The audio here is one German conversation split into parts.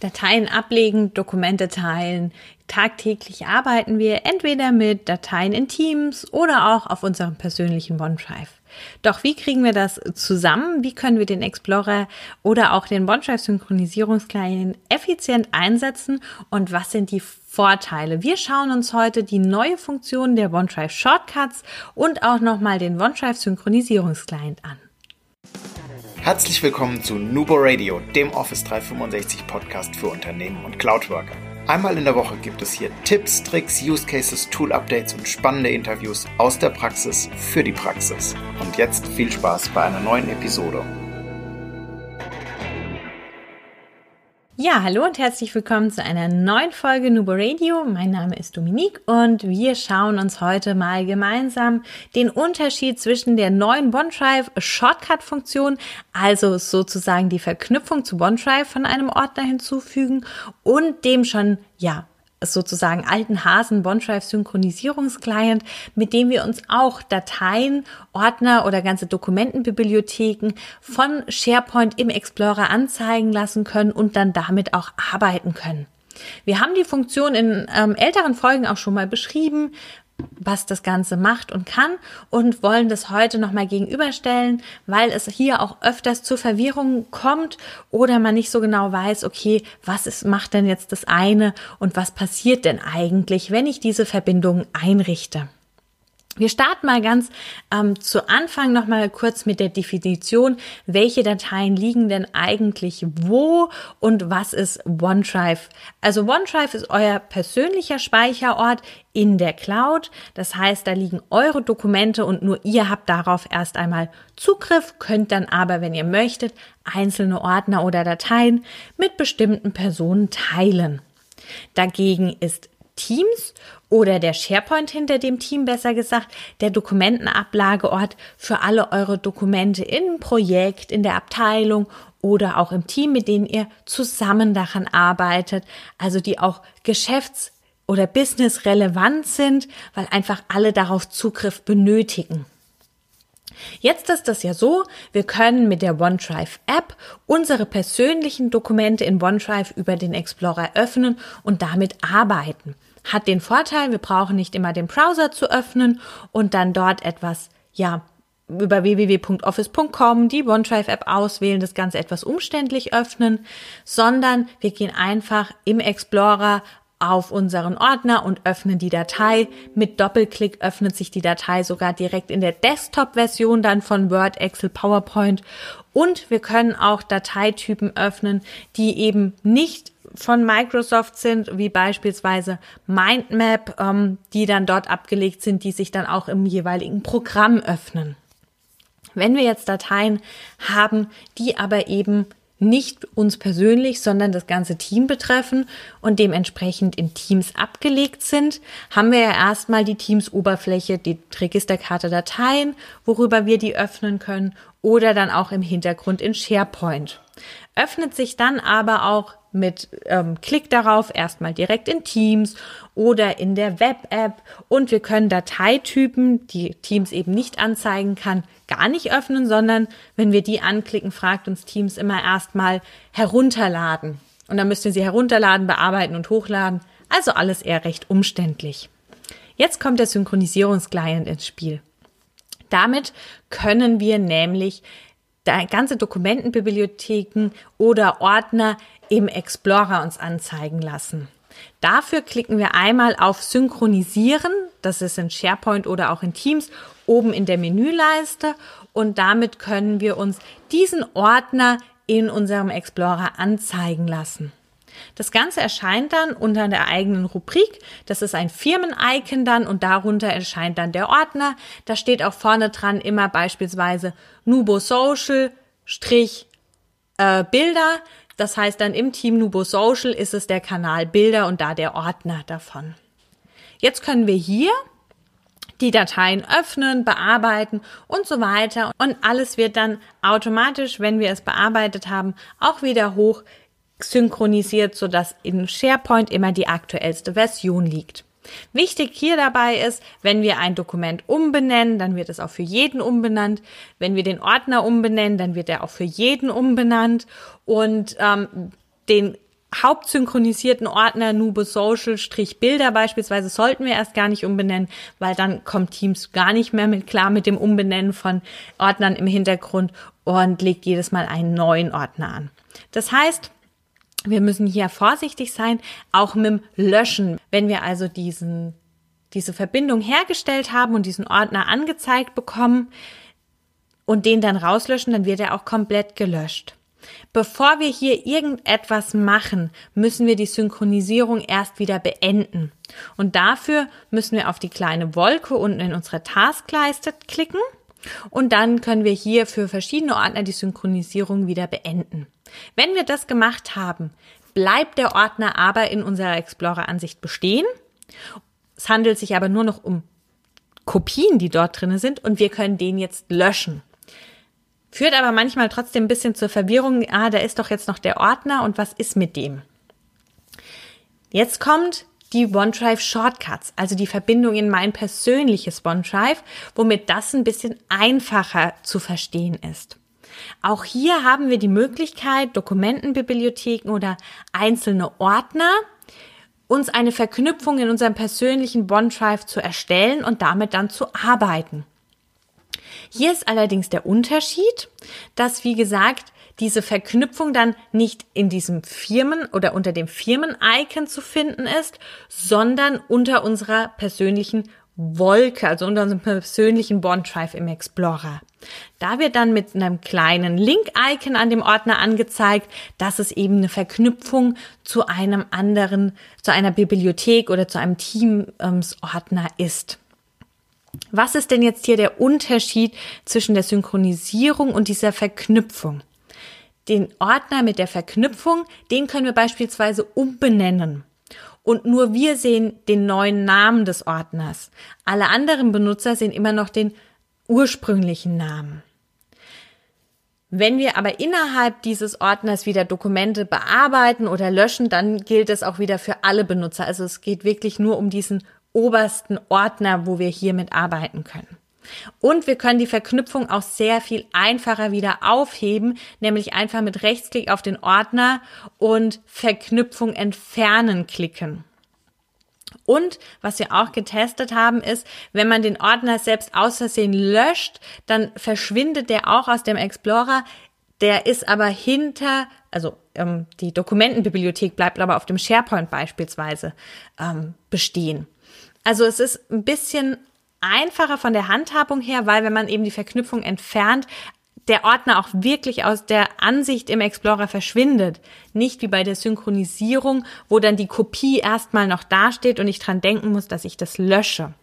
Dateien ablegen, Dokumente teilen. Tagtäglich arbeiten wir entweder mit Dateien in Teams oder auch auf unserem persönlichen OneDrive. Doch wie kriegen wir das zusammen? Wie können wir den Explorer oder auch den OneDrive Synchronisierungsclient effizient einsetzen und was sind die Vorteile? Wir schauen uns heute die neue Funktion der OneDrive Shortcuts und auch nochmal den OneDrive Synchronisierungsclient an. Herzlich willkommen zu Nubo Radio, dem Office 365 Podcast für Unternehmen und Cloudworker. Einmal in der Woche gibt es hier Tipps, Tricks, Use Cases, Tool Updates und spannende Interviews aus der Praxis für die Praxis. Und jetzt viel Spaß bei einer neuen Episode. Ja, hallo und herzlich willkommen zu einer neuen Folge Nubo Radio. Mein Name ist Dominique und wir schauen uns heute mal gemeinsam den Unterschied zwischen der neuen OneDrive Shortcut Funktion, also sozusagen die Verknüpfung zu OneDrive von einem Ordner hinzufügen und dem schon, ja, sozusagen alten Hasen OneDrive Synchronisierungsclient, mit dem wir uns auch Dateien, Ordner oder ganze Dokumentenbibliotheken von SharePoint im Explorer anzeigen lassen können und dann damit auch arbeiten können. Wir haben die Funktion in ähm, älteren Folgen auch schon mal beschrieben was das Ganze macht und kann und wollen das heute nochmal gegenüberstellen, weil es hier auch öfters zu Verwirrungen kommt oder man nicht so genau weiß, okay, was ist, macht denn jetzt das eine und was passiert denn eigentlich, wenn ich diese Verbindungen einrichte. Wir starten mal ganz ähm, zu Anfang noch mal kurz mit der Definition, welche Dateien liegen denn eigentlich wo und was ist OneDrive. Also OneDrive ist euer persönlicher Speicherort in der Cloud. Das heißt, da liegen eure Dokumente und nur ihr habt darauf erst einmal Zugriff, könnt dann aber, wenn ihr möchtet, einzelne Ordner oder Dateien mit bestimmten Personen teilen. Dagegen ist Teams oder der SharePoint hinter dem Team besser gesagt, der Dokumentenablageort für alle eure Dokumente im Projekt, in der Abteilung oder auch im Team, mit denen ihr zusammen daran arbeitet, also die auch geschäfts- oder business relevant sind, weil einfach alle darauf Zugriff benötigen. Jetzt ist das ja so, wir können mit der OneDrive App unsere persönlichen Dokumente in OneDrive über den Explorer öffnen und damit arbeiten hat den Vorteil, wir brauchen nicht immer den Browser zu öffnen und dann dort etwas, ja, über www.office.com die OneDrive-App auswählen, das Ganze etwas umständlich öffnen, sondern wir gehen einfach im Explorer auf unseren Ordner und öffnen die Datei. Mit Doppelklick öffnet sich die Datei sogar direkt in der Desktop-Version dann von Word, Excel, PowerPoint. Und wir können auch Dateitypen öffnen, die eben nicht von Microsoft sind, wie beispielsweise Mindmap, ähm, die dann dort abgelegt sind, die sich dann auch im jeweiligen Programm öffnen. Wenn wir jetzt Dateien haben, die aber eben nicht uns persönlich, sondern das ganze Team betreffen und dementsprechend in Teams abgelegt sind, haben wir ja erstmal die Teams-Oberfläche, die Registerkarte Dateien, worüber wir die öffnen können oder dann auch im Hintergrund in SharePoint. Öffnet sich dann aber auch mit ähm, Klick darauf erstmal direkt in Teams oder in der Web-App und wir können Dateitypen, die Teams eben nicht anzeigen kann, gar nicht öffnen, sondern wenn wir die anklicken, fragt uns Teams immer erstmal herunterladen. Und dann müsst ihr sie herunterladen, bearbeiten und hochladen. Also alles eher recht umständlich. Jetzt kommt der Synchronisierungsclient ins Spiel. Damit können wir nämlich ganze Dokumentenbibliotheken oder Ordner im Explorer uns anzeigen lassen. Dafür klicken wir einmal auf Synchronisieren, das ist in SharePoint oder auch in Teams, oben in der Menüleiste und damit können wir uns diesen Ordner in unserem Explorer anzeigen lassen. Das Ganze erscheint dann unter der eigenen Rubrik. Das ist ein Firmen-Icon dann und darunter erscheint dann der Ordner. Da steht auch vorne dran immer beispielsweise Nubo Social Strich äh, Bilder. Das heißt dann im Team Nubo Social ist es der Kanal Bilder und da der Ordner davon. Jetzt können wir hier die Dateien öffnen, bearbeiten und so weiter. Und alles wird dann automatisch, wenn wir es bearbeitet haben, auch wieder hoch synchronisiert, sodass in SharePoint immer die aktuellste Version liegt. Wichtig hier dabei ist, wenn wir ein Dokument umbenennen, dann wird es auch für jeden umbenannt. Wenn wir den Ordner umbenennen, dann wird er auch für jeden umbenannt. Und ähm, den hauptsynchronisierten Ordner Nubo Social Bilder beispielsweise sollten wir erst gar nicht umbenennen, weil dann kommt Teams gar nicht mehr mit klar mit dem Umbenennen von Ordnern im Hintergrund und legt jedes Mal einen neuen Ordner an. Das heißt, wir müssen hier vorsichtig sein, auch mit dem Löschen. Wenn wir also diesen, diese Verbindung hergestellt haben und diesen Ordner angezeigt bekommen und den dann rauslöschen, dann wird er auch komplett gelöscht. Bevor wir hier irgendetwas machen, müssen wir die Synchronisierung erst wieder beenden. Und dafür müssen wir auf die kleine Wolke unten in unserer Taskleiste klicken und dann können wir hier für verschiedene Ordner die Synchronisierung wieder beenden. Wenn wir das gemacht haben, bleibt der Ordner aber in unserer Explorer-Ansicht bestehen. Es handelt sich aber nur noch um Kopien, die dort drin sind und wir können den jetzt löschen. Führt aber manchmal trotzdem ein bisschen zur Verwirrung, ah, da ist doch jetzt noch der Ordner und was ist mit dem? Jetzt kommt die OneDrive Shortcuts, also die Verbindung in mein persönliches OneDrive, womit das ein bisschen einfacher zu verstehen ist. Auch hier haben wir die Möglichkeit, Dokumentenbibliotheken oder einzelne Ordner uns eine Verknüpfung in unserem persönlichen OneDrive zu erstellen und damit dann zu arbeiten. Hier ist allerdings der Unterschied, dass, wie gesagt, diese Verknüpfung dann nicht in diesem Firmen oder unter dem Firmen-Icon zu finden ist, sondern unter unserer persönlichen Wolke, also unter unserem persönlichen OneDrive im Explorer. Da wird dann mit einem kleinen Link-Icon an dem Ordner angezeigt, dass es eben eine Verknüpfung zu einem anderen, zu einer Bibliothek oder zu einem Teams-Ordner ist. Was ist denn jetzt hier der Unterschied zwischen der Synchronisierung und dieser Verknüpfung? Den Ordner mit der Verknüpfung, den können wir beispielsweise umbenennen. Und nur wir sehen den neuen Namen des Ordners. Alle anderen Benutzer sehen immer noch den ursprünglichen Namen. Wenn wir aber innerhalb dieses Ordners wieder Dokumente bearbeiten oder löschen, dann gilt es auch wieder für alle Benutzer. Also es geht wirklich nur um diesen obersten Ordner, wo wir hiermit arbeiten können. Und wir können die Verknüpfung auch sehr viel einfacher wieder aufheben, nämlich einfach mit Rechtsklick auf den Ordner und Verknüpfung entfernen klicken. Und was wir auch getestet haben, ist, wenn man den Ordner selbst aus Versehen löscht, dann verschwindet der auch aus dem Explorer. Der ist aber hinter, also ähm, die Dokumentenbibliothek bleibt aber auf dem SharePoint beispielsweise ähm, bestehen. Also es ist ein bisschen einfacher von der Handhabung her, weil wenn man eben die Verknüpfung entfernt, der Ordner auch wirklich aus der Ansicht im Explorer verschwindet. Nicht wie bei der Synchronisierung, wo dann die Kopie erstmal noch dasteht und ich dran denken muss, dass ich das lösche.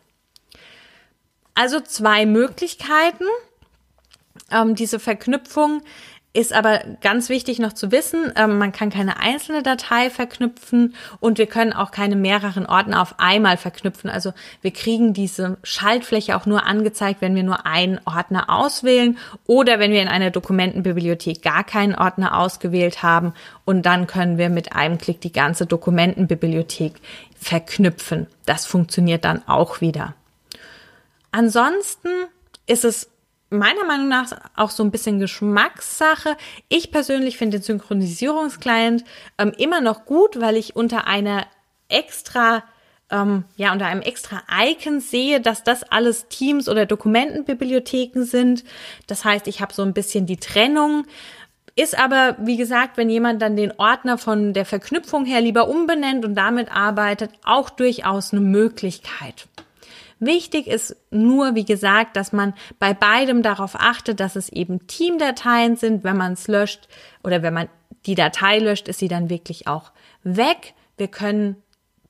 Also zwei Möglichkeiten, ähm, diese Verknüpfung ist aber ganz wichtig noch zu wissen, ähm, man kann keine einzelne Datei verknüpfen und wir können auch keine mehreren Ordner auf einmal verknüpfen. Also wir kriegen diese Schaltfläche auch nur angezeigt, wenn wir nur einen Ordner auswählen oder wenn wir in einer Dokumentenbibliothek gar keinen Ordner ausgewählt haben und dann können wir mit einem Klick die ganze Dokumentenbibliothek verknüpfen. Das funktioniert dann auch wieder. Ansonsten ist es meiner Meinung nach auch so ein bisschen Geschmackssache. Ich persönlich finde den Synchronisierungsclient ähm, immer noch gut, weil ich unter einer extra ähm, ja, unter einem extra Icon sehe, dass das alles Teams oder Dokumentenbibliotheken sind. Das heißt, ich habe so ein bisschen die Trennung. Ist aber, wie gesagt, wenn jemand dann den Ordner von der Verknüpfung her lieber umbenennt und damit arbeitet, auch durchaus eine Möglichkeit. Wichtig ist nur, wie gesagt, dass man bei beidem darauf achtet, dass es eben Teamdateien sind. Wenn man es löscht oder wenn man die Datei löscht, ist sie dann wirklich auch weg. Wir können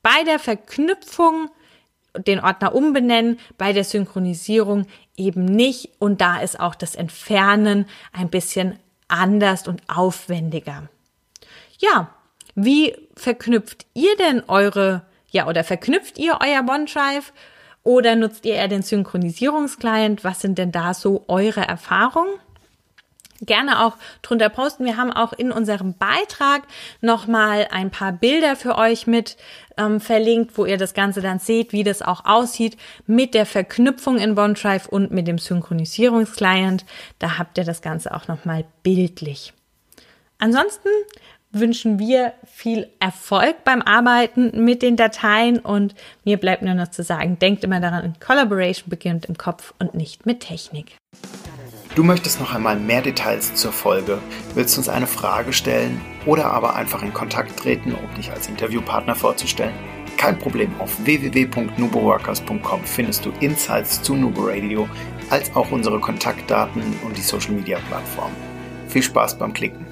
bei der Verknüpfung den Ordner umbenennen, bei der Synchronisierung eben nicht. Und da ist auch das Entfernen ein bisschen anders und aufwendiger. Ja, wie verknüpft ihr denn eure, ja, oder verknüpft ihr euer OneDrive? Oder nutzt ihr eher den Synchronisierungsclient? Was sind denn da so eure Erfahrungen? Gerne auch drunter posten. Wir haben auch in unserem Beitrag nochmal ein paar Bilder für euch mit ähm, verlinkt, wo ihr das Ganze dann seht, wie das auch aussieht mit der Verknüpfung in OneDrive und mit dem Synchronisierungsclient. Da habt ihr das Ganze auch nochmal bildlich. Ansonsten wünschen wir viel Erfolg beim Arbeiten mit den Dateien und mir bleibt nur noch zu sagen, denkt immer daran, Collaboration beginnt im Kopf und nicht mit Technik. Du möchtest noch einmal mehr Details zur Folge, willst uns eine Frage stellen oder aber einfach in Kontakt treten, um dich als Interviewpartner vorzustellen? Kein Problem, auf www.nuboworkers.com findest du Insights zu Nubo Radio, als auch unsere Kontaktdaten und die Social Media Plattform. Viel Spaß beim Klicken!